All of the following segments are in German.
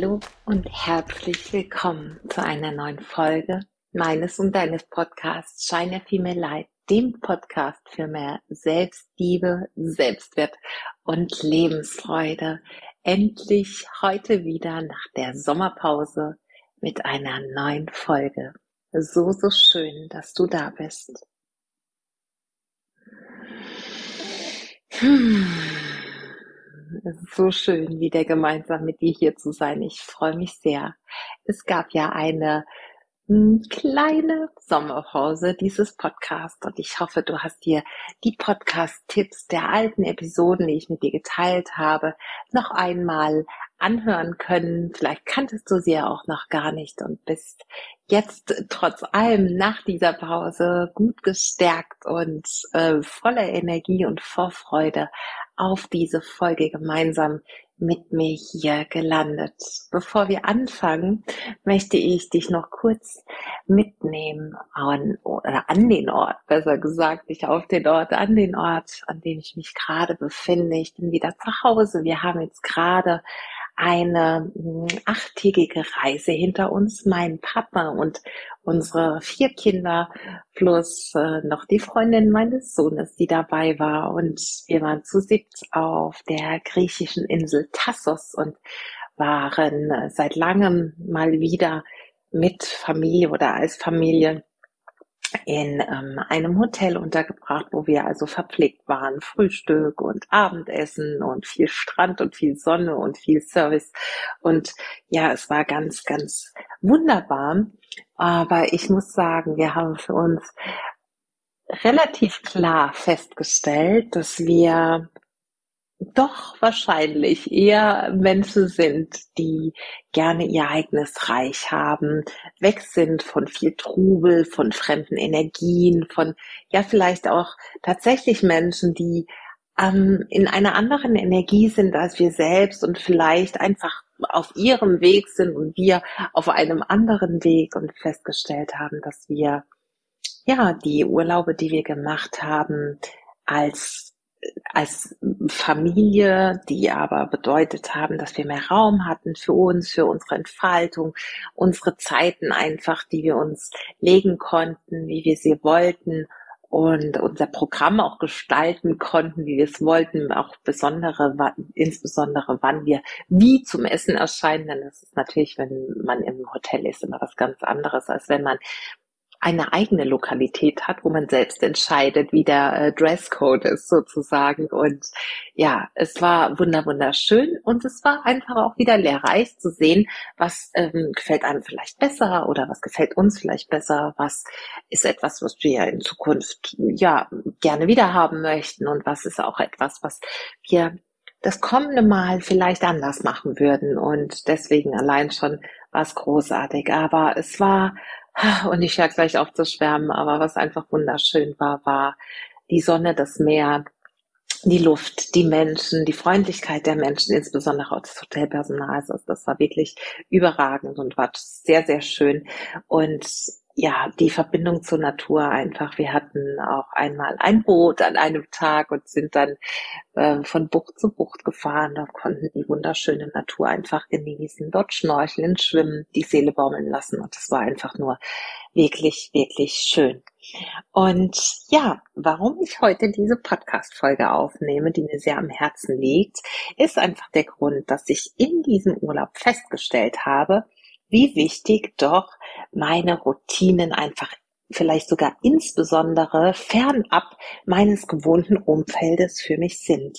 Hallo und herzlich willkommen zu einer neuen Folge meines und deines Podcasts Shine Female Light, dem Podcast für mehr Selbstliebe, Selbstwert und Lebensfreude. Endlich heute wieder nach der Sommerpause mit einer neuen Folge. So, so schön, dass du da bist. Hm. Es ist so schön, wieder gemeinsam mit dir hier zu sein. Ich freue mich sehr. Es gab ja eine hm, kleine Sommerpause dieses Podcast und ich hoffe, du hast dir die Podcast-Tipps der alten Episoden, die ich mit dir geteilt habe, noch einmal anhören können. Vielleicht kanntest du sie ja auch noch gar nicht und bist jetzt trotz allem nach dieser Pause gut gestärkt und äh, voller Energie und Vorfreude auf diese Folge gemeinsam mit mir hier gelandet. Bevor wir anfangen, möchte ich dich noch kurz mitnehmen an, oder an den Ort, besser gesagt, nicht auf den Ort, an den Ort, an dem ich mich gerade befinde. Ich bin wieder zu Hause. Wir haben jetzt gerade eine hm, achttägige Reise hinter uns. Mein Papa und unsere vier Kinder plus äh, noch die Freundin meines Sohnes, die dabei war. Und wir waren zu siebt auf der griechischen Insel Tassos und waren äh, seit langem mal wieder mit Familie oder als Familie in ähm, einem Hotel untergebracht, wo wir also verpflegt waren. Frühstück und Abendessen und viel Strand und viel Sonne und viel Service. Und ja, es war ganz, ganz wunderbar. Aber ich muss sagen, wir haben für uns relativ klar festgestellt, dass wir doch wahrscheinlich. Eher Menschen sind, die gerne ihr eigenes Reich haben, weg sind von viel Trubel, von fremden Energien, von ja vielleicht auch tatsächlich Menschen, die ähm, in einer anderen Energie sind als wir selbst und vielleicht einfach auf ihrem Weg sind und wir auf einem anderen Weg und festgestellt haben, dass wir ja die Urlaube, die wir gemacht haben, als als Familie, die aber bedeutet haben, dass wir mehr Raum hatten für uns, für unsere Entfaltung, unsere Zeiten einfach, die wir uns legen konnten, wie wir sie wollten und unser Programm auch gestalten konnten, wie wir es wollten, auch besondere, insbesondere wann wir wie zum Essen erscheinen, denn das ist natürlich, wenn man im Hotel ist, immer was ganz anderes, als wenn man eine eigene Lokalität hat, wo man selbst entscheidet, wie der äh, Dresscode ist sozusagen. Und ja, es war wunder wunderschön und es war einfach auch wieder lehrreich zu sehen, was ähm, gefällt einem vielleicht besser oder was gefällt uns vielleicht besser, was ist etwas, was wir in Zukunft ja gerne wieder haben möchten und was ist auch etwas, was wir das kommende Mal vielleicht anders machen würden. Und deswegen allein schon war es großartig. Aber es war und ich höre gleich auf zu schwärmen, aber was einfach wunderschön war, war die Sonne, das Meer, die Luft, die Menschen, die Freundlichkeit der Menschen, insbesondere auch des Hotelpersonals. Also das war wirklich überragend und war sehr, sehr schön. Und ja, die Verbindung zur Natur einfach. Wir hatten auch einmal ein Boot an einem Tag und sind dann äh, von Bucht zu Bucht gefahren. Da konnten die wunderschöne Natur einfach genießen, dort schnorcheln, schwimmen, die Seele baumeln lassen. Und das war einfach nur wirklich, wirklich schön. Und ja, warum ich heute diese Podcast-Folge aufnehme, die mir sehr am Herzen liegt, ist einfach der Grund, dass ich in diesem Urlaub festgestellt habe, wie wichtig doch meine Routinen einfach vielleicht sogar insbesondere fernab meines gewohnten Umfeldes für mich sind.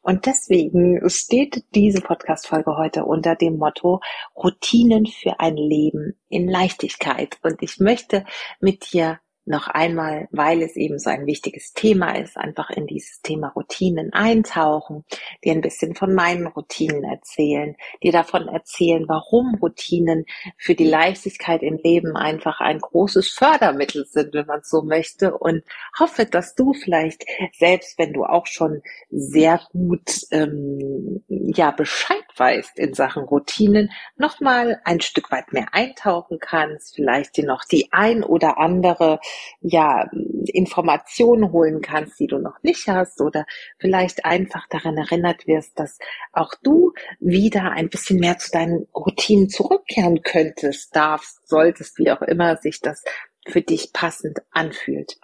Und deswegen steht diese Podcast-Folge heute unter dem Motto Routinen für ein Leben in Leichtigkeit. Und ich möchte mit dir noch einmal, weil es eben so ein wichtiges Thema ist, einfach in dieses Thema Routinen eintauchen, dir ein bisschen von meinen Routinen erzählen, dir davon erzählen, warum Routinen für die Leichtigkeit im Leben einfach ein großes Fördermittel sind, wenn man so möchte. Und hoffe, dass du vielleicht selbst, wenn du auch schon sehr gut ähm, ja Bescheid weißt in Sachen Routinen, nochmal ein Stück weit mehr eintauchen kannst, vielleicht dir noch die ein oder andere, ja, Information holen kannst, die du noch nicht hast oder vielleicht einfach daran erinnert wirst, dass auch du wieder ein bisschen mehr zu deinen Routinen zurückkehren könntest, darfst, solltest, wie auch immer sich das für dich passend anfühlt.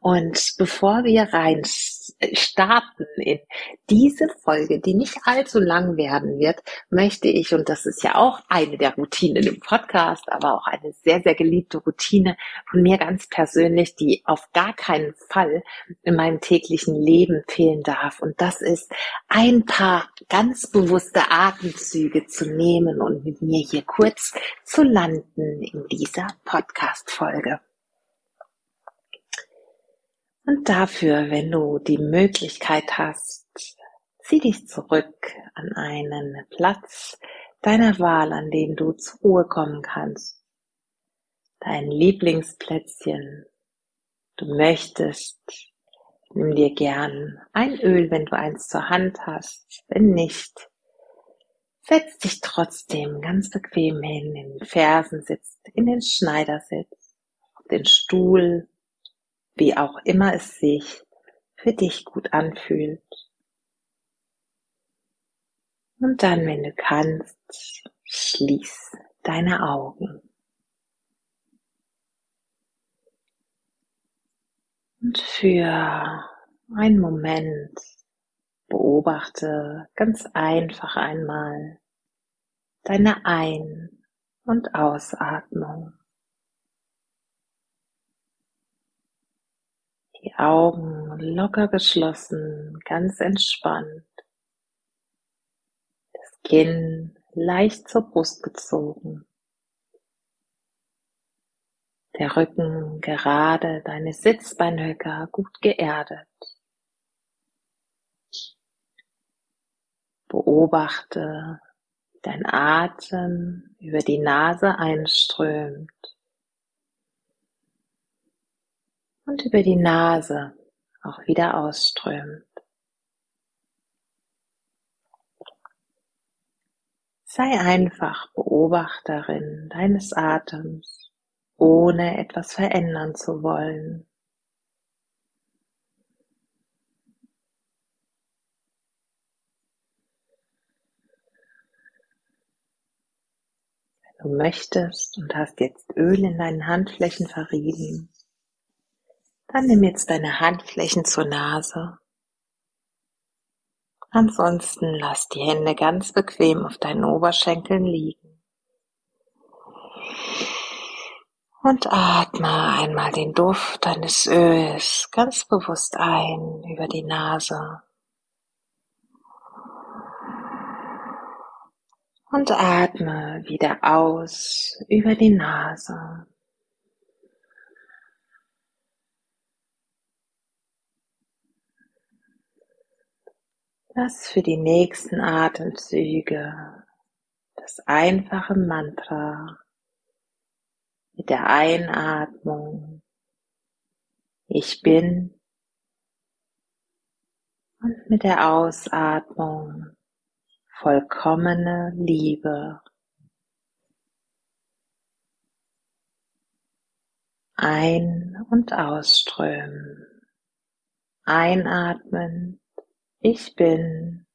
Und bevor wir rein starten in diese Folge, die nicht allzu lang werden wird, möchte ich, und das ist ja auch eine der Routinen im Podcast, aber auch eine sehr, sehr geliebte Routine von mir ganz persönlich, die auf gar keinen Fall in meinem täglichen Leben fehlen darf. Und das ist ein paar ganz bewusste Atemzüge zu nehmen und mit mir hier kurz zu landen in dieser Podcast-Folge. Und dafür, wenn du die Möglichkeit hast, zieh dich zurück an einen Platz deiner Wahl, an dem du zur Ruhe kommen kannst. Dein Lieblingsplätzchen. Du möchtest, nimm dir gern ein Öl, wenn du eins zur Hand hast. Wenn nicht, setz dich trotzdem ganz bequem hin, in den Fersen sitzt, in den Schneidersitz, auf den Stuhl wie auch immer es sich für dich gut anfühlt. Und dann, wenn du kannst, schließ deine Augen. Und für einen Moment beobachte ganz einfach einmal deine Ein- und Ausatmung. Die Augen locker geschlossen, ganz entspannt. Das Kinn leicht zur Brust gezogen. Der Rücken gerade, deine Sitzbeinhöcker gut geerdet. Beobachte, dein Atem über die Nase einströmt und über die Nase auch wieder ausströmt. Sei einfach Beobachterin deines Atems, ohne etwas verändern zu wollen. Wenn du möchtest und hast jetzt Öl in deinen Handflächen verrieben, dann nimm jetzt deine Handflächen zur Nase. Ansonsten lass die Hände ganz bequem auf deinen Oberschenkeln liegen. Und atme einmal den Duft deines Öls ganz bewusst ein über die Nase. Und atme wieder aus über die Nase. Lass für die nächsten Atemzüge. Das einfache Mantra. Mit der Einatmung. Ich bin. Und mit der Ausatmung. Vollkommene Liebe. Ein- und ausströmen. Einatmen ich bin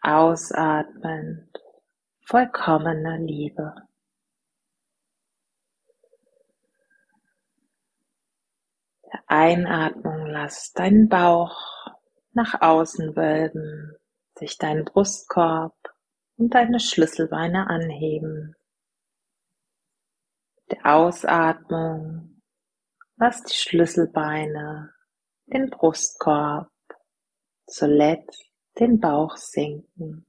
ausatmend vollkommene Liebe. Der Einatmung lass deinen Bauch nach außen wölben, sich deinen Brustkorb und deine Schlüsselbeine anheben. Der Ausatmung lass die Schlüsselbeine, den Brustkorb zuletzt den Bauch sinken.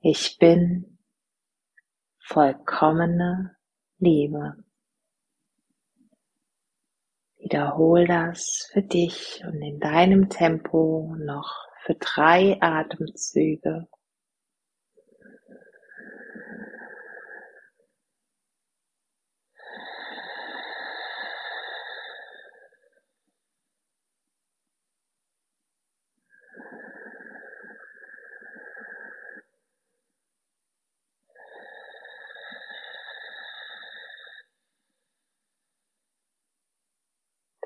Ich bin vollkommene Liebe. Wiederhol das für dich und in deinem Tempo noch für drei Atemzüge.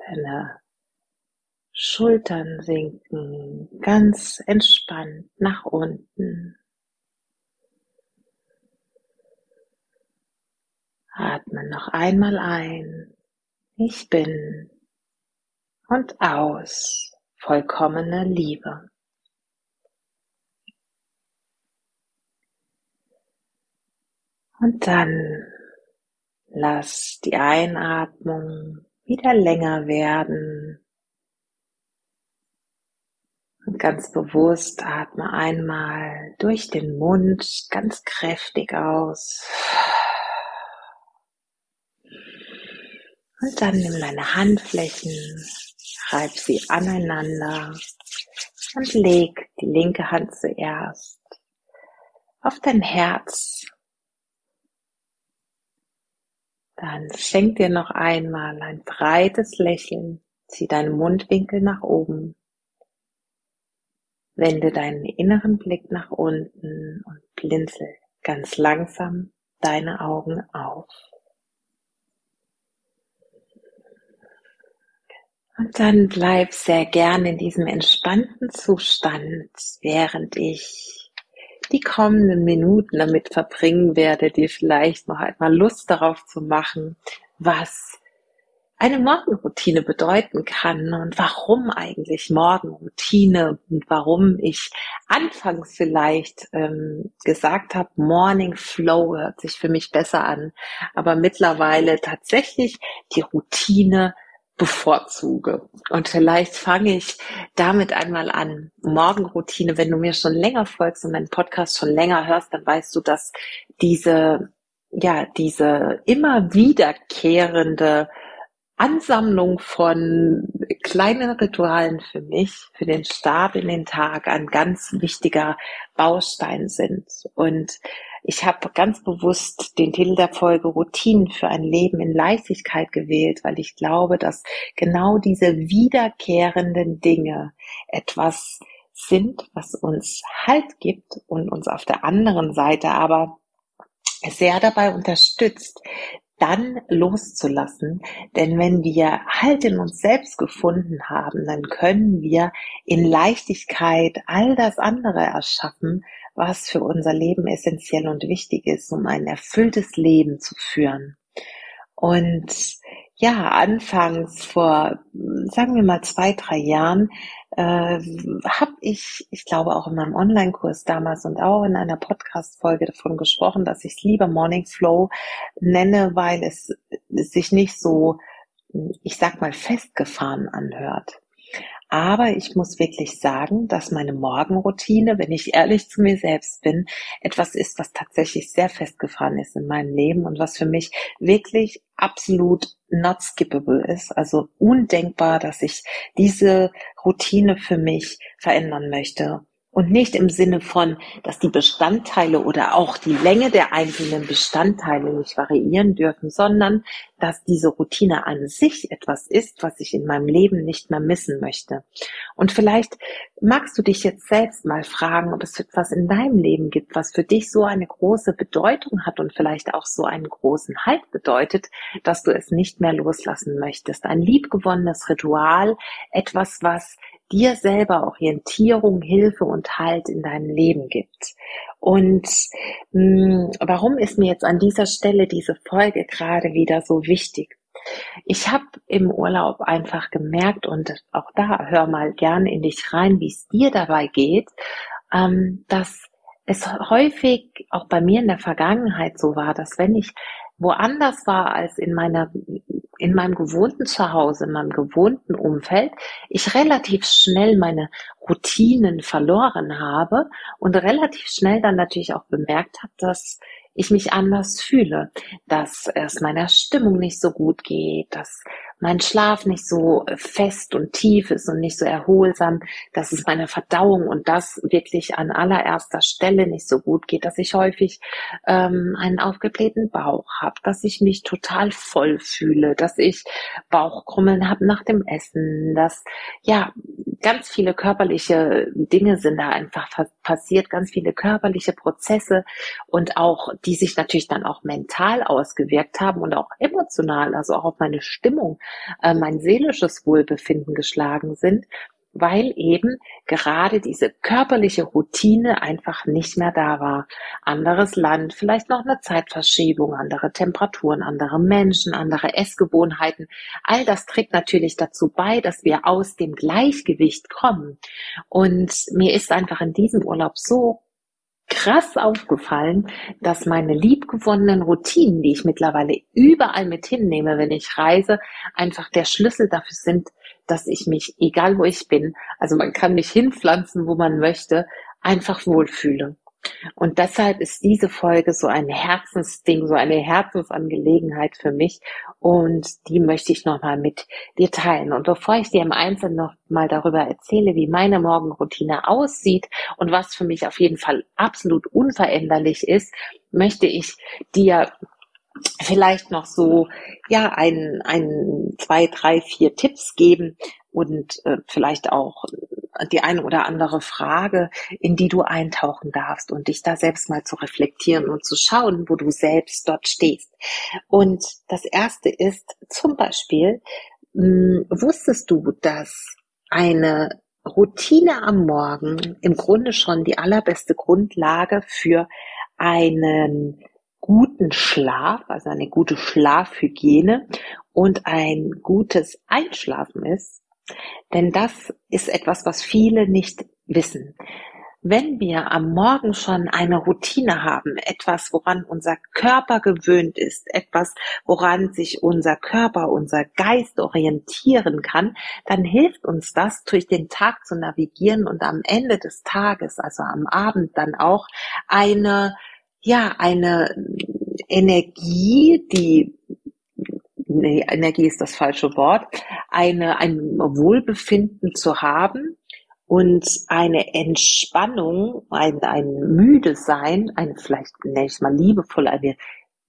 Deine Schultern sinken ganz entspannt nach unten. Atme noch einmal ein. Ich bin und aus vollkommene Liebe. Und dann lass die Einatmung wieder länger werden. Und ganz bewusst atme einmal durch den Mund ganz kräftig aus. Und dann nimm deine Handflächen, reib sie aneinander und leg die linke Hand zuerst auf dein Herz. Dann schenk dir noch einmal ein breites Lächeln, zieh deinen Mundwinkel nach oben. Wende deinen inneren Blick nach unten und blinzel ganz langsam deine Augen auf. Und dann bleib sehr gerne in diesem entspannten Zustand, während ich die kommenden Minuten damit verbringen werde, dir vielleicht noch einmal Lust darauf zu machen, was eine Morgenroutine bedeuten kann und warum eigentlich Morgenroutine und warum ich anfangs vielleicht ähm, gesagt habe, Morning Flow hört sich für mich besser an, aber mittlerweile tatsächlich die Routine bevorzuge. Und vielleicht fange ich damit einmal an. Morgenroutine, wenn du mir schon länger folgst und meinen Podcast schon länger hörst, dann weißt du, dass diese, ja, diese immer wiederkehrende Ansammlung von kleinen Ritualen für mich, für den Start in den Tag ein ganz wichtiger Baustein sind. Und ich habe ganz bewusst den Titel der Folge Routinen für ein Leben in Leichtigkeit gewählt, weil ich glaube, dass genau diese wiederkehrenden Dinge etwas sind, was uns Halt gibt und uns auf der anderen Seite aber sehr dabei unterstützt, dann loszulassen. Denn wenn wir Halt in uns selbst gefunden haben, dann können wir in Leichtigkeit all das andere erschaffen, was für unser Leben essentiell und wichtig ist, um ein erfülltes Leben zu führen. Und ja, anfangs vor, sagen wir mal zwei, drei Jahren, äh, habe ich, ich glaube auch in meinem Online-Kurs damals und auch in einer Podcast-Folge davon gesprochen, dass ich es lieber Morning Flow nenne, weil es sich nicht so, ich sag mal, festgefahren anhört. Aber ich muss wirklich sagen, dass meine Morgenroutine, wenn ich ehrlich zu mir selbst bin, etwas ist, was tatsächlich sehr festgefahren ist in meinem Leben und was für mich wirklich absolut not skippable ist. Also undenkbar, dass ich diese Routine für mich verändern möchte. Und nicht im Sinne von, dass die Bestandteile oder auch die Länge der einzelnen Bestandteile nicht variieren dürfen, sondern dass diese Routine an sich etwas ist, was ich in meinem Leben nicht mehr missen möchte. Und vielleicht magst du dich jetzt selbst mal fragen, ob es etwas in deinem Leben gibt, was für dich so eine große Bedeutung hat und vielleicht auch so einen großen Halt bedeutet, dass du es nicht mehr loslassen möchtest. Ein liebgewonnenes Ritual, etwas, was dir selber Orientierung, Hilfe und Halt in deinem Leben gibt. Und mh, hm, warum ist mir jetzt an dieser Stelle diese Folge gerade wieder so wichtig? Ich habe im Urlaub einfach gemerkt und auch da hör mal gerne in dich rein, wie es dir dabei geht, ähm, dass es häufig auch bei mir in der Vergangenheit so war, dass wenn ich woanders war als in meiner in meinem gewohnten Zuhause, in meinem gewohnten Umfeld, ich relativ schnell meine Routinen verloren habe und relativ schnell dann natürlich auch bemerkt habe, dass ich mich anders fühle, dass es meiner Stimmung nicht so gut geht, dass mein Schlaf nicht so fest und tief ist und nicht so erholsam, dass es meiner Verdauung und das wirklich an allererster Stelle nicht so gut geht, dass ich häufig ähm, einen aufgeblähten Bauch habe, dass ich mich total voll fühle, dass ich Bauchkrummeln habe nach dem Essen, dass ja ganz viele körperliche Dinge sind da einfach passiert, ganz viele körperliche Prozesse und auch, die sich natürlich dann auch mental ausgewirkt haben und auch emotional, also auch auf meine Stimmung, äh, mein seelisches Wohlbefinden geschlagen sind weil eben gerade diese körperliche Routine einfach nicht mehr da war. Anderes Land, vielleicht noch eine Zeitverschiebung, andere Temperaturen, andere Menschen, andere Essgewohnheiten. All das trägt natürlich dazu bei, dass wir aus dem Gleichgewicht kommen. Und mir ist einfach in diesem Urlaub so krass aufgefallen, dass meine liebgewonnenen Routinen, die ich mittlerweile überall mit hinnehme, wenn ich reise, einfach der Schlüssel dafür sind, dass ich mich, egal wo ich bin, also man kann mich hinpflanzen, wo man möchte, einfach wohlfühle. Und deshalb ist diese Folge so ein Herzensding, so eine Herzensangelegenheit für mich. Und die möchte ich nochmal mit dir teilen. Und bevor ich dir im Einzelnen nochmal darüber erzähle, wie meine Morgenroutine aussieht und was für mich auf jeden Fall absolut unveränderlich ist, möchte ich dir vielleicht noch so, ja, ein, ein, zwei, drei, vier Tipps geben und äh, vielleicht auch die eine oder andere Frage, in die du eintauchen darfst und dich da selbst mal zu reflektieren und zu schauen, wo du selbst dort stehst. Und das erste ist zum Beispiel, hm, wusstest du, dass eine Routine am Morgen im Grunde schon die allerbeste Grundlage für einen guten Schlaf, also eine gute Schlafhygiene und ein gutes Einschlafen ist. Denn das ist etwas, was viele nicht wissen. Wenn wir am Morgen schon eine Routine haben, etwas, woran unser Körper gewöhnt ist, etwas, woran sich unser Körper, unser Geist orientieren kann, dann hilft uns das, durch den Tag zu navigieren und am Ende des Tages, also am Abend dann auch eine ja, eine Energie, die nee, Energie ist das falsche Wort, eine, ein Wohlbefinden zu haben und eine Entspannung, ein, ein müde sein, ein vielleicht nenne ich mal liebevoll, eine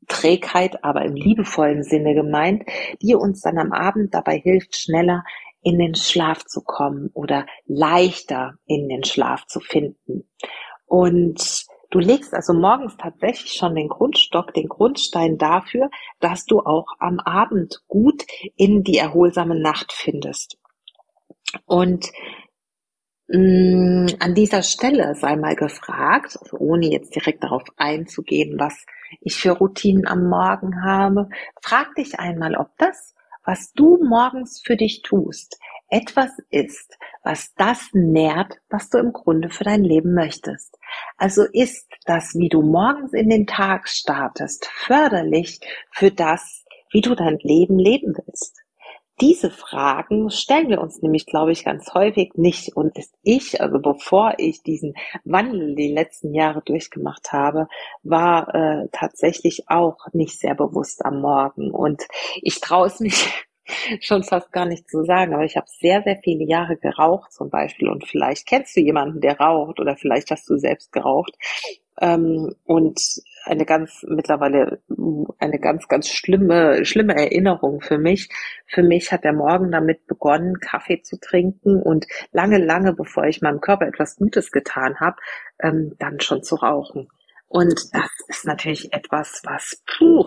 Trägheit, aber im liebevollen Sinne gemeint, die uns dann am Abend dabei hilft, schneller in den Schlaf zu kommen oder leichter in den Schlaf zu finden. Und Du legst also morgens tatsächlich schon den Grundstock, den Grundstein dafür, dass du auch am Abend gut in die erholsame Nacht findest. Und mh, mm, an dieser Stelle sei mal gefragt, also ohne jetzt direkt darauf einzugehen, was ich für Routinen am Morgen habe, frag dich einmal, ob das, was du morgens für dich tust, etwas ist, was das nährt, was du im Grunde für dein Leben möchtest. Also ist das, wie du morgens in den Tag startest, förderlich für das, wie du dein Leben leben willst. Diese Fragen stellen wir uns nämlich, glaube ich, ganz häufig nicht. Und ist ich, also bevor ich diesen Wandel die letzten Jahre durchgemacht habe, war äh, tatsächlich auch nicht sehr bewusst am Morgen. Und ich traue es mich schon fast gar nicht zu sagen, aber ich habe sehr, sehr viele Jahre geraucht zum Beispiel und vielleicht kennst du jemanden, der raucht oder vielleicht hast du selbst geraucht ähm, und eine ganz mittlerweile eine ganz ganz schlimme schlimme Erinnerung für mich. Für mich hat der Morgen damit begonnen, Kaffee zu trinken und lange lange bevor ich meinem Körper etwas Gutes getan habe, ähm, dann schon zu rauchen. Und das ist natürlich etwas, was puh,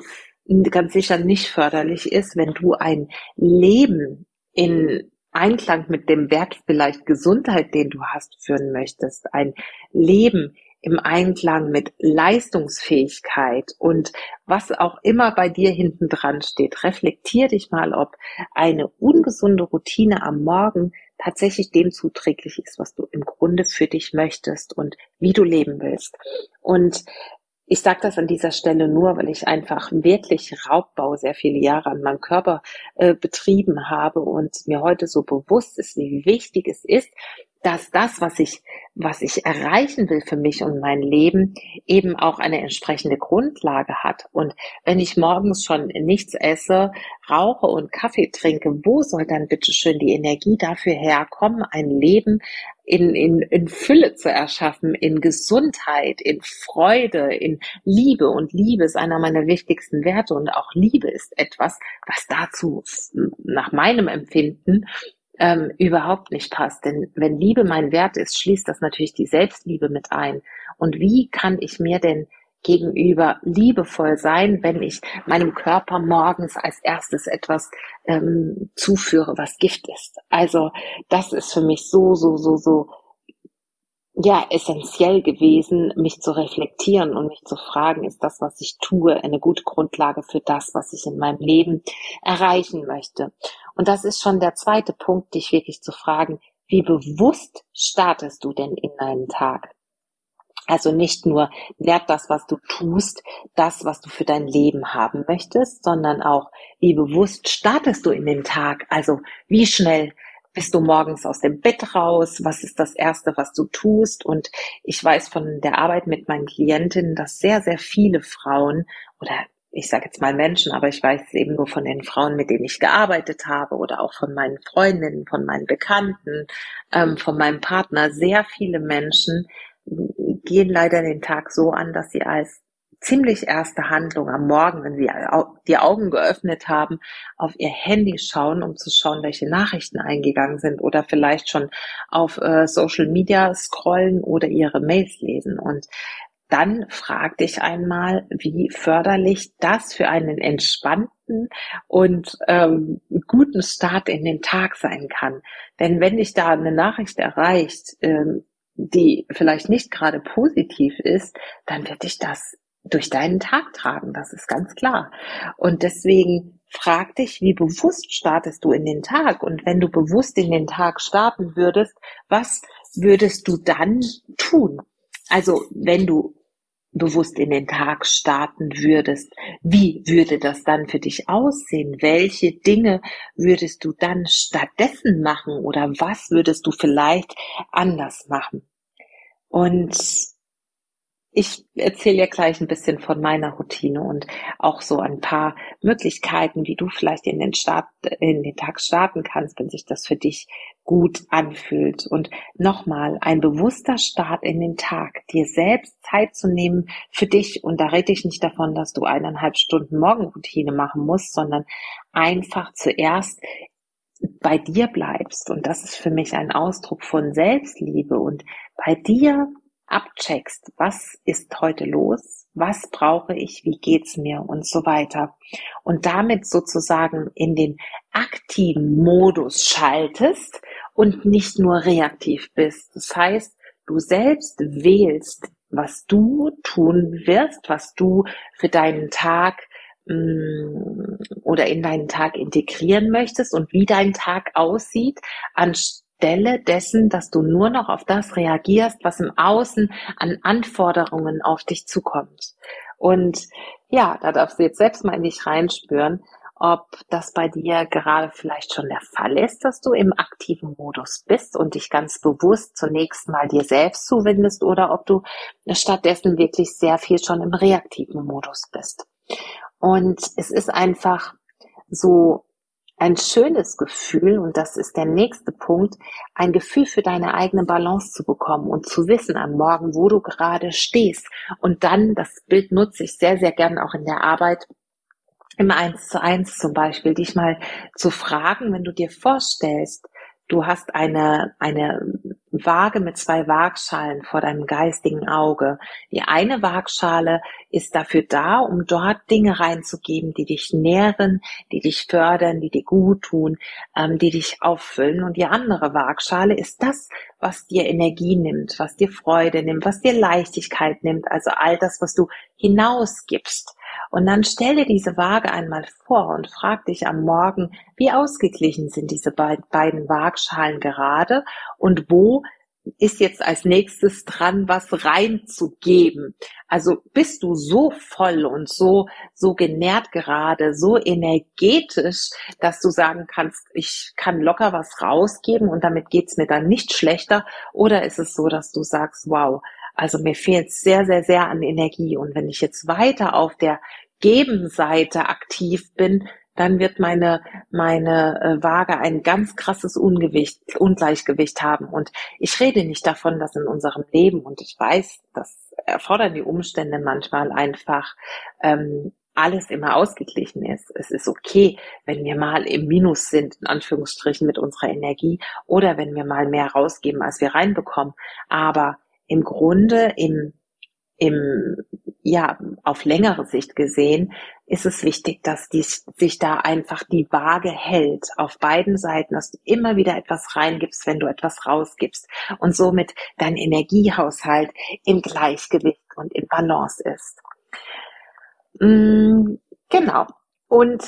ganz sicher nicht förderlich ist, wenn du ein Leben in Einklang mit dem Wert vielleicht Gesundheit, den du hast, führen möchtest, ein Leben im Einklang mit Leistungsfähigkeit und was auch immer bei dir hinten dran steht. Reflektier dich mal, ob eine ungesunde Routine am Morgen tatsächlich dem zuträglich ist, was du im Grunde für dich möchtest und wie du leben willst. Und ich sage das an dieser Stelle nur, weil ich einfach wirklich Raubbau sehr viele Jahre an meinem Körper äh, betrieben habe und mir heute so bewusst ist, wie wichtig es ist, dass das, was ich, was ich erreichen will für mich und mein Leben, eben auch eine entsprechende Grundlage hat. Und wenn ich morgens schon nichts esse, rauche und Kaffee trinke, wo soll dann bitte schön die Energie dafür herkommen, ein Leben in, in, in Fülle zu erschaffen, in Gesundheit, in Freude, in Liebe. Und Liebe ist einer meiner wichtigsten Werte und auch Liebe ist etwas, was dazu nach meinem Empfinden ähm, überhaupt nicht passt. Denn wenn Liebe mein Wert ist, schließt das natürlich die Selbstliebe mit ein. Und wie kann ich mir denn gegenüber liebevoll sein, wenn ich meinem Körper morgens als erstes etwas ähm, zuführe, was Gift ist. Also das ist für mich so, so, so, so ja essentiell gewesen, mich zu reflektieren und mich zu fragen, ist das, was ich tue, eine gute Grundlage für das, was ich in meinem Leben erreichen möchte. Und das ist schon der zweite Punkt, dich wirklich zu fragen, wie bewusst startest du denn in deinen Tag? Also nicht nur wert das, was du tust, das, was du für dein Leben haben möchtest, sondern auch, wie bewusst startest du in den Tag? Also wie schnell bist du morgens aus dem Bett raus? Was ist das Erste, was du tust? Und ich weiß von der Arbeit mit meinen Klientinnen, dass sehr, sehr viele Frauen oder ich sage jetzt mal Menschen, aber ich weiß es eben nur von den Frauen, mit denen ich gearbeitet habe oder auch von meinen Freundinnen, von meinen Bekannten, ähm, von meinem Partner. Sehr viele Menschen gehen leider den Tag so an, dass sie als ziemlich erste Handlung am Morgen, wenn sie die Augen geöffnet haben, auf ihr Handy schauen, um zu schauen, welche Nachrichten eingegangen sind oder vielleicht schon auf äh, Social Media scrollen oder ihre Mails lesen. Und dann frag dich einmal, wie förderlich das für einen entspannten und ähm, guten Start in den Tag sein kann. Denn wenn dich da eine Nachricht erreicht, ähm, die vielleicht nicht gerade positiv ist, dann wird dich das durch deinen Tag tragen, das ist ganz klar. Und deswegen frag dich, wie bewusst startest du in den Tag? Und wenn du bewusst in den Tag starten würdest, was würdest du dann tun? Also wenn du bewusst in den Tag starten würdest, wie würde das dann für dich aussehen? Welche Dinge würdest du dann stattdessen machen oder was würdest du vielleicht anders machen? Und ich erzähle ja gleich ein bisschen von meiner Routine und auch so ein paar Möglichkeiten, wie du vielleicht in den Start, in den Tag starten kannst, wenn sich das für dich gut anfühlt. Und nochmal, ein bewusster Start in den Tag, dir selbst Zeit zu nehmen für dich. Und da rede ich nicht davon, dass du eineinhalb Stunden Morgenroutine machen musst, sondern einfach zuerst bei dir bleibst. Und das ist für mich ein Ausdruck von Selbstliebe und bei dir abcheckst, was ist heute los, was brauche ich, wie geht's mir und so weiter. Und damit sozusagen in den aktiven Modus schaltest und nicht nur reaktiv bist. Das heißt, du selbst wählst, was du tun wirst, was du für deinen Tag mm, oder in deinen Tag integrieren möchtest und wie dein Tag aussieht, anstatt Stelle dessen, dass du nur noch auf das reagierst, was im Außen an Anforderungen auf dich zukommt. Und ja, da darfst du jetzt selbst mal in dich reinspüren, ob das bei dir gerade vielleicht schon der Fall ist, dass du im aktiven Modus bist und dich ganz bewusst zunächst mal dir selbst zuwendest oder ob du stattdessen wirklich sehr viel schon im reaktiven Modus bist. Und es ist einfach so ein schönes Gefühl, und das ist der nächste Punkt, ein Gefühl für deine eigene Balance zu bekommen und zu wissen am Morgen, wo du gerade stehst. Und dann, das Bild nutze ich sehr, sehr gern auch in der Arbeit, im Eins zu eins zum Beispiel, dich mal zu fragen, wenn du dir vorstellst, du hast eine, eine Waage mit zwei Waagschalen vor deinem geistigen Auge. Die eine Waagschale ist dafür da, um dort Dinge reinzugeben, die dich nähren, die dich fördern, die dir gut tun, ähm, die dich auffüllen. Und die andere Waagschale ist das, was dir Energie nimmt, was dir Freude nimmt, was dir Leichtigkeit nimmt, also all das, was du hinausgibst. Und dann stell dir diese Waage einmal vor und frag dich am Morgen, wie ausgeglichen sind diese beiden Waagschalen gerade und wo ist jetzt als nächstes dran, was reinzugeben. Also bist du so voll und so, so genährt gerade, so energetisch, dass du sagen kannst, ich kann locker was rausgeben und damit geht's mir dann nicht schlechter? Oder ist es so, dass du sagst, wow, also mir fehlt sehr, sehr, sehr an Energie. Und wenn ich jetzt weiter auf der Gebenseite aktiv bin, dann wird meine, meine äh, Waage ein ganz krasses Ungewicht, Ungleichgewicht haben. Und ich rede nicht davon, dass in unserem Leben, und ich weiß, das erfordern die Umstände manchmal einfach, ähm, alles immer ausgeglichen ist. Es ist okay, wenn wir mal im Minus sind, in Anführungsstrichen, mit unserer Energie oder wenn wir mal mehr rausgeben, als wir reinbekommen. Aber im Grunde, im, im, ja, auf längere Sicht gesehen, ist es wichtig, dass die, sich da einfach die Waage hält auf beiden Seiten, dass du immer wieder etwas reingibst, wenn du etwas rausgibst und somit dein Energiehaushalt im Gleichgewicht und in Balance ist. Mm, genau. Und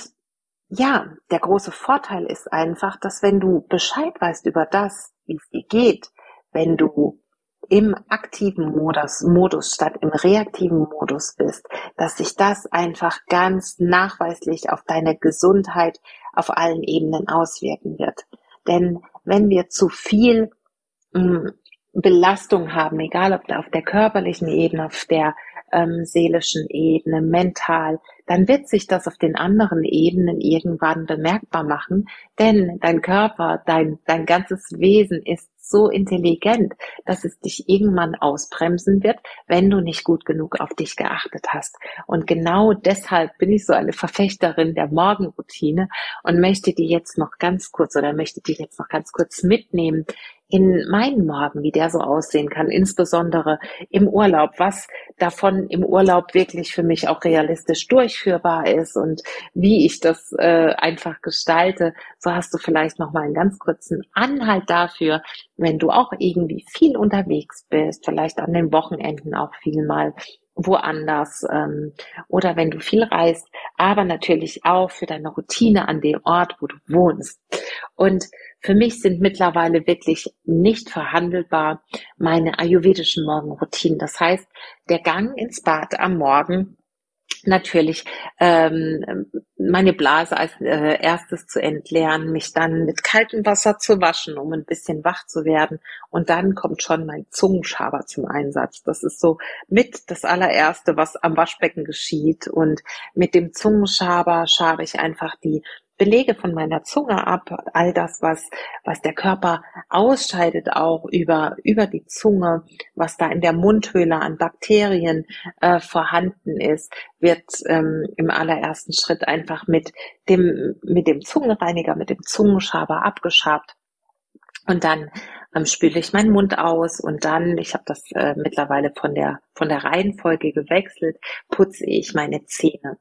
ja, der große Vorteil ist einfach, dass wenn du Bescheid weißt über das, wie es dir geht, wenn du im aktiven Modus, Modus statt im reaktiven Modus bist, dass sich das einfach ganz nachweislich auf deine Gesundheit auf allen Ebenen auswirken wird. Denn wenn wir zu viel mh, mm, Belastung haben, egal ob auf der körperlichen Ebene, auf der ähm, seelischen Ebene, mental, dann wird sich das auf den anderen Ebenen irgendwann bemerkbar machen, denn dein Körper, dein, dein ganzes Wesen ist so intelligent, dass es dich irgendwann ausbremsen wird, wenn du nicht gut genug auf dich geachtet hast. Und genau deshalb bin ich so eine Verfechterin der Morgenroutine und möchte die jetzt noch ganz kurz oder möchte die jetzt noch ganz kurz mitnehmen in meinen Morgen, wie der so aussehen kann, insbesondere im Urlaub, was davon im Urlaub wirklich für mich auch realistisch durchführbar ist und wie ich das äh, einfach gestalte. So hast du vielleicht noch mal einen ganz kurzen Anhalt dafür, wenn du auch irgendwie viel unterwegs bist, vielleicht an den Wochenenden auch viel mal woanders ähm, oder wenn du viel reist, aber natürlich auch für deine Routine an dem Ort, wo du wohnst. Und für mich sind mittlerweile wirklich nicht verhandelbar meine ayurvedischen Morgenroutinen. Das heißt, der Gang ins Bad am Morgen natürlich ähm, meine Blase als äh, erstes zu entleeren, mich dann mit kaltem Wasser zu waschen, um ein bisschen wach zu werden. Und dann kommt schon mein Zungenschaber zum Einsatz. Das ist so mit das allererste, was am Waschbecken geschieht. Und mit dem Zungenschaber schabe ich einfach die Belege von meiner Zunge ab, all das, was, was der Körper ausscheidet, auch über, über die Zunge, was da in der Mundhöhle an Bakterien äh, vorhanden ist, wird ähm, im allerersten Schritt einfach mit dem, mit dem Zungenreiniger, mit dem Zungenschaber abgeschabt. Und dann ähm, spüle ich meinen Mund aus und dann, ich habe das äh, mittlerweile von der von der Reihenfolge gewechselt, putze ich meine Zähne.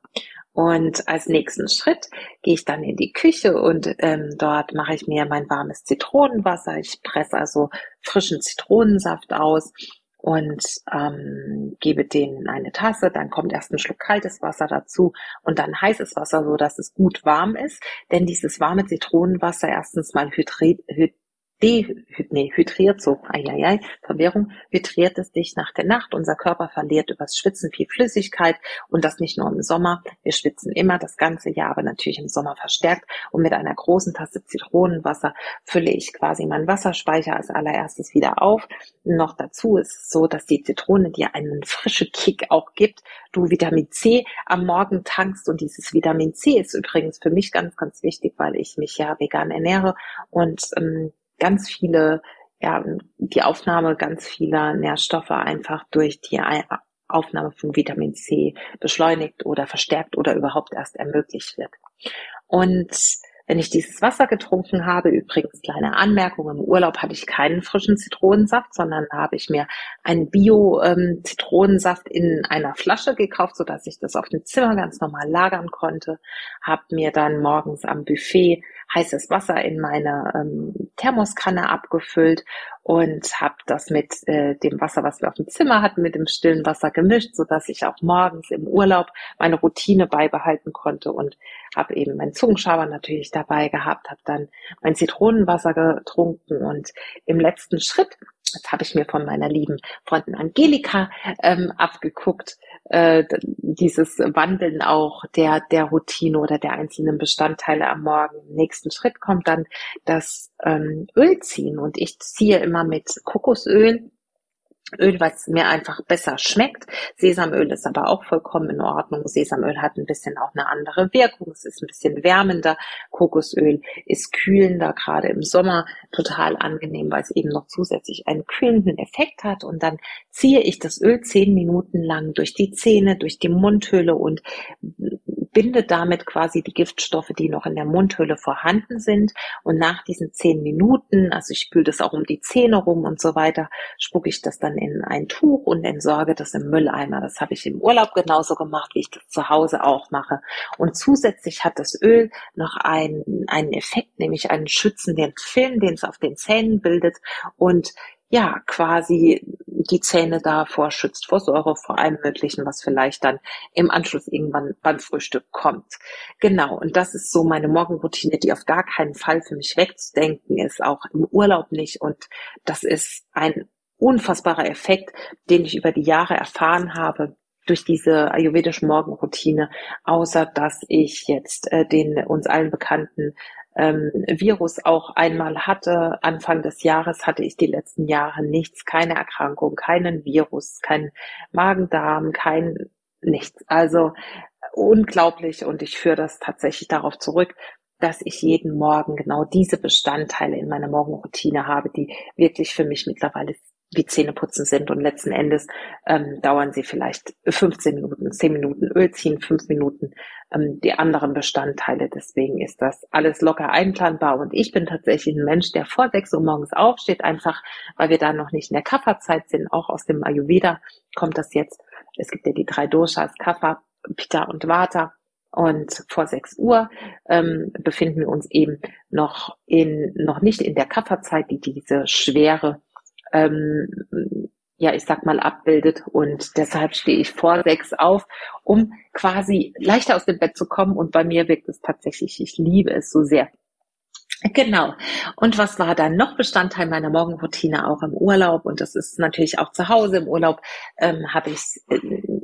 Und als nächsten Schritt gehe ich dann in die Küche und ähm, dort mache ich mir mein warmes Zitronenwasser. Ich presse also frischen Zitronensaft aus und ähm, gebe den in eine Tasse. Dann kommt erst ein Schluck kaltes Wasser dazu und dann heißes Wasser, so dass es gut warm ist. Denn dieses warme Zitronenwasser erstens mal hydriert, nee, hydriert so, eieiei, Verwirrung, hydriert es dich nach der Nacht. Unser Körper verliert übers Schwitzen viel Flüssigkeit und das nicht nur im Sommer. Wir schwitzen immer das ganze Jahr, aber natürlich im Sommer verstärkt. Und mit einer großen Tasse Zitronenwasser fülle ich quasi meinen Wasserspeicher als allererstes wieder auf. Noch dazu ist es so, dass die Zitrone dir einen frischen Kick auch gibt. Du Vitamin C am Morgen tankst und dieses Vitamin C ist übrigens für mich ganz, ganz wichtig, weil ich mich ja vegan ernähre und ähm, ganz viele, ja, die Aufnahme ganz vieler Nährstoffe einfach durch die Aufnahme von Vitamin C beschleunigt oder verstärkt oder überhaupt erst ermöglicht wird. Und wenn ich dieses Wasser getrunken habe, übrigens kleine Anmerkung, im Urlaub hatte ich keinen frischen Zitronensaft, sondern habe ich mir einen Bio-Zitronensaft ähm, in einer Flasche gekauft, so dass ich das auf dem Zimmer ganz normal lagern konnte, habe mir dann morgens am Buffet heißes Wasser in meine ähm, Thermoskanne abgefüllt und habe das mit äh, dem Wasser, was wir auf dem Zimmer hatten, mit dem stillen Wasser gemischt, so dass ich auch morgens im Urlaub meine Routine beibehalten konnte und habe eben meinen Zungenschaber natürlich dabei gehabt, habe dann mein Zitronenwasser getrunken und im letzten Schritt das habe ich mir von meiner lieben Freundin Angelika ähm, abgeguckt, äh, dieses Wandeln auch der, der Routine oder der einzelnen Bestandteile am Morgen. Im nächsten Schritt kommt dann das ähm, Öl ziehen und ich ziehe immer mit Kokosöl Öl, was mir einfach besser schmeckt. Sesamöl ist aber auch vollkommen in Ordnung. Sesamöl hat ein bisschen auch eine andere Wirkung. Es ist ein bisschen wärmender. Kokosöl ist kühlender, gerade im Sommer total angenehm, weil es eben noch zusätzlich einen kühlenden Effekt hat. Und dann ziehe ich das Öl zehn Minuten lang durch die Zähne, durch die Mundhöhle und binde damit quasi die Giftstoffe, die noch in der Mundhöhle vorhanden sind. Und nach diesen zehn Minuten, also ich spüle das auch um die Zähne rum und so weiter, spucke ich das dann in ein Tuch und entsorge das im Mülleimer. Das habe ich im Urlaub genauso gemacht, wie ich das zu Hause auch mache. Und zusätzlich hat das Öl noch einen, einen Effekt, nämlich einen schützenden Film, den es auf den Zähnen bildet und ja, quasi die Zähne davor schützt, vor Säure, vor allem Möglichen, was vielleicht dann im Anschluss irgendwann beim Frühstück kommt. Genau, und das ist so meine Morgenroutine, die auf gar keinen Fall für mich wegzudenken ist, auch im Urlaub nicht. Und das ist ein unfassbarer Effekt, den ich über die Jahre erfahren habe durch diese ayurvedische Morgenroutine, außer dass ich jetzt äh, den uns allen bekannten ähm, Virus auch einmal hatte. Anfang des Jahres hatte ich die letzten Jahre nichts, keine Erkrankung, keinen Virus, kein Magen-Darm, kein nichts. Also unglaublich und ich führe das tatsächlich darauf zurück, dass ich jeden Morgen genau diese Bestandteile in meiner Morgenroutine habe, die wirklich für mich mittlerweile wie Zähneputzen sind und letzten Endes ähm, dauern sie vielleicht 15 Minuten, 10 Minuten Öl ziehen, 5 Minuten ähm, die anderen Bestandteile. Deswegen ist das alles locker einplanbar und ich bin tatsächlich ein Mensch, der vor 6 Uhr morgens aufsteht, einfach weil wir da noch nicht in der Kapha-Zeit sind. Auch aus dem Ayurveda kommt das jetzt. Es gibt ja die drei Doshas, Kapha, Pitta und Vata. Und vor 6 Uhr ähm, befinden wir uns eben noch in noch nicht in der Kapha-Zeit, die diese schwere ähm, ja, ich sag mal, abbildet. Und deshalb stehe ich vor sechs auf, um quasi leichter aus dem Bett zu kommen. Und bei mir wirkt es tatsächlich, ich liebe es so sehr. Genau. Und was war dann noch Bestandteil meiner Morgenroutine auch im Urlaub? Und das ist natürlich auch zu Hause. Im Urlaub ähm, habe ich äh,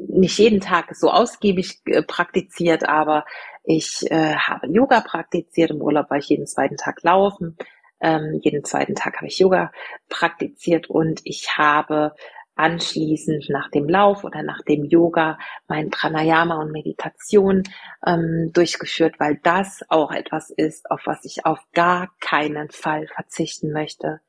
nicht jeden Tag so ausgiebig äh, praktiziert, aber ich äh, habe Yoga praktiziert. Im Urlaub war ich jeden zweiten Tag laufen. Ähm, jeden zweiten Tag habe ich Yoga praktiziert und ich habe anschließend nach dem Lauf oder nach dem Yoga mein Pranayama und Meditation ähm, durchgeführt, weil das auch etwas ist, auf was ich auf gar keinen Fall verzichten möchte.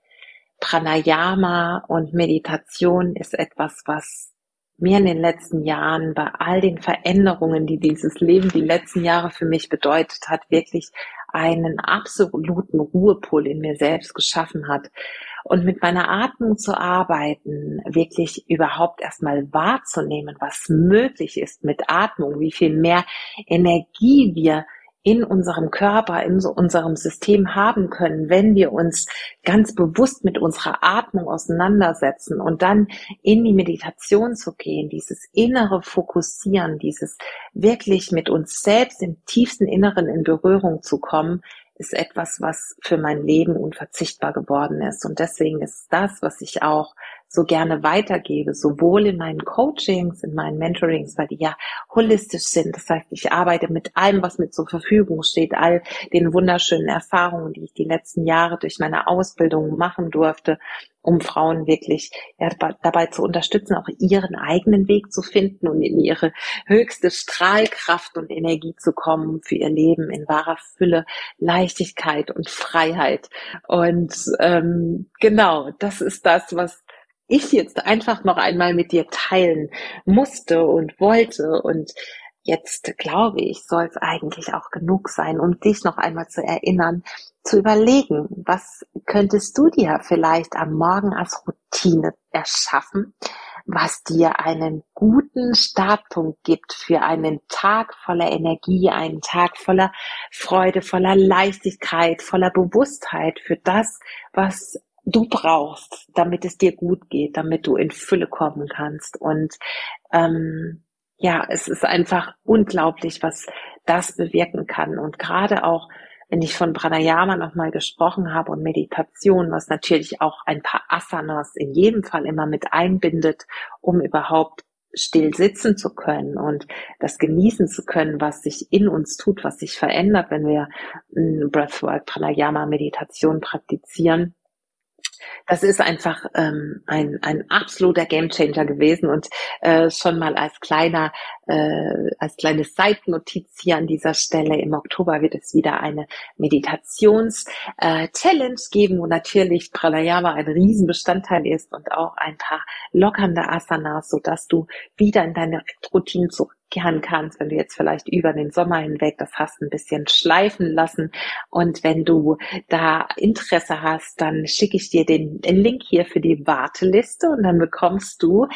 Pranayama und Meditation ist etwas, was mir in den letzten Jahren bei all den Veränderungen, die dieses Leben die letzten Jahre für mich bedeutet hat, wirklich einen absoluten Ruhepol in mir selbst geschaffen hat. Und mit meiner Atmung zu arbeiten, wirklich überhaupt erstmal wahrzunehmen, was möglich ist mit Atmung, wie viel mehr Energie wir in unserem Körper, in so unserem System haben können, wenn wir uns ganz bewusst mit unserer Atmung auseinandersetzen und dann in die Meditation zu gehen, dieses innere Fokussieren, dieses wirklich mit uns selbst im tiefsten Inneren in Berührung zu kommen, ist etwas, was für mein Leben unverzichtbar geworden ist. Und deswegen ist das, was ich auch so gerne weitergebe, sowohl in meinen Coachings, in meinen Mentorings, weil die ja holistisch sind. Das heißt, ich arbeite mit allem, was mir zur Verfügung steht, all den wunderschönen Erfahrungen, die ich die letzten Jahre durch meine Ausbildung machen durfte, um Frauen wirklich ja, dabei zu unterstützen, auch ihren eigenen Weg zu finden und in ihre höchste Strahlkraft und Energie zu kommen für ihr Leben in wahrer Fülle, Leichtigkeit und Freiheit. Und ähm, genau, das ist das, was ich jetzt einfach noch einmal mit dir teilen musste und wollte. Und jetzt glaube ich, soll es eigentlich auch genug sein, um dich noch einmal zu erinnern, zu überlegen, was könntest du dir vielleicht am Morgen als Routine erschaffen, was dir einen guten Startpunkt gibt für einen Tag voller Energie, einen Tag voller Freude, voller Leichtigkeit, voller Bewusstheit für das, was du brauchst, damit es dir gut geht, damit du in Fülle kommen kannst. Und ähm, ja, es ist einfach unglaublich, was das bewirken kann. Und gerade auch, wenn ich von Pranayama nochmal gesprochen habe und Meditation, was natürlich auch ein paar Asanas in jedem Fall immer mit einbindet, um überhaupt still sitzen zu können und das genießen zu können, was sich in uns tut, was sich verändert, wenn wir Breathwork, Pranayama, Meditation praktizieren. Das ist einfach ähm, ein, ein absoluter Gamechanger gewesen und äh, schon mal als kleiner äh, als kleine Seitennotiz hier an dieser Stelle. Im Oktober wird es wieder eine Meditations-Challenge äh, geben, wo natürlich Pranayama ein Riesenbestandteil ist und auch ein paar lockernde Asanas, so dass du wieder in deine Routine zurück gern kannst, wenn du jetzt vielleicht über den Sommer hinweg das hast ein bisschen schleifen lassen. Und wenn du da Interesse hast, dann schicke ich dir den, den Link hier für die Warteliste und dann bekommst du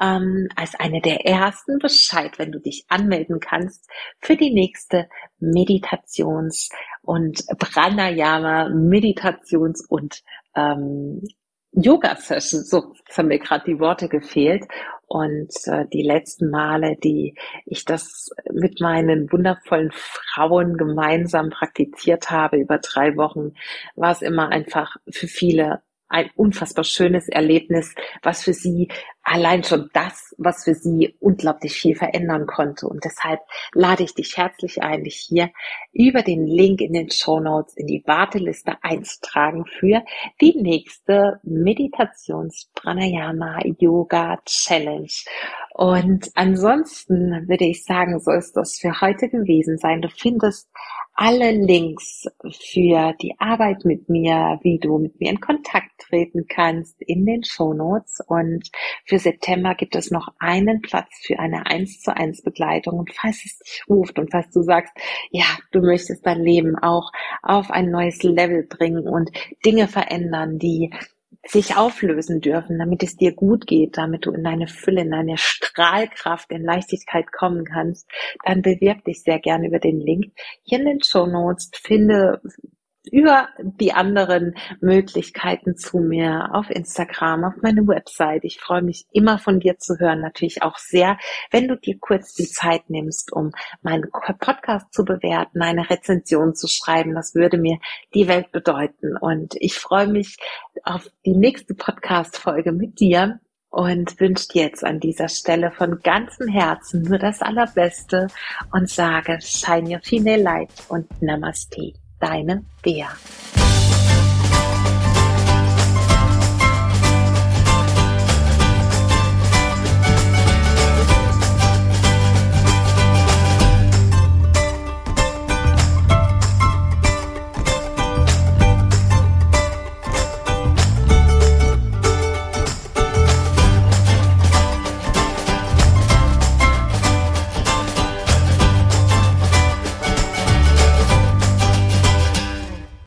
ähm, als eine der ersten Bescheid, wenn du dich anmelden kannst für die nächste Meditations- und Pranayama Meditations- und ähm, Yoga-Session. So, jetzt haben mir gerade die Worte gefehlt. Und äh, die letzten Male, die ich das mit meinen wundervollen Frauen gemeinsam praktiziert habe über drei Wochen, war es immer einfach für viele ein unfassbar schönes Erlebnis, was für sie allein schon das, was für sie unglaublich viel verändern konnte. Und deshalb lade ich dich herzlich ein, dich hier über den Link in den Show Notes in die Warteliste einzutragen für die nächste Meditations Pranayama Yoga Challenge. Und ansonsten würde ich sagen, so ist das für heute gewesen sein. Du findest alle Links für die Arbeit mit mir, wie du mit mir in Kontakt treten kannst, in den Show Notes. Und für September gibt es noch einen Platz für eine 1 zu 1 Begleitung. Und falls es dich ruft und falls du sagst, ja, du möchtest dein Leben auch auf ein neues Level bringen und Dinge verändern, die sich auflösen dürfen, damit es dir gut geht, damit du in deine Fülle, in deine Strahlkraft, in Leichtigkeit kommen kannst, dann bewirb dich sehr gerne über den Link hier in den Show Notes. Finde über die anderen Möglichkeiten zu mir auf Instagram, auf meine Website. Ich freue mich immer von dir zu hören, natürlich auch sehr, wenn du dir kurz die Zeit nimmst, um meinen Podcast zu bewerten, eine Rezension zu schreiben. Das würde mir die Welt bedeuten. Und ich freue mich auf die nächste Podcast-Folge mit dir und wünsche dir jetzt an dieser Stelle von ganzem Herzen nur das Allerbeste und sage Shine Your Female Light und Namaste deine Bea.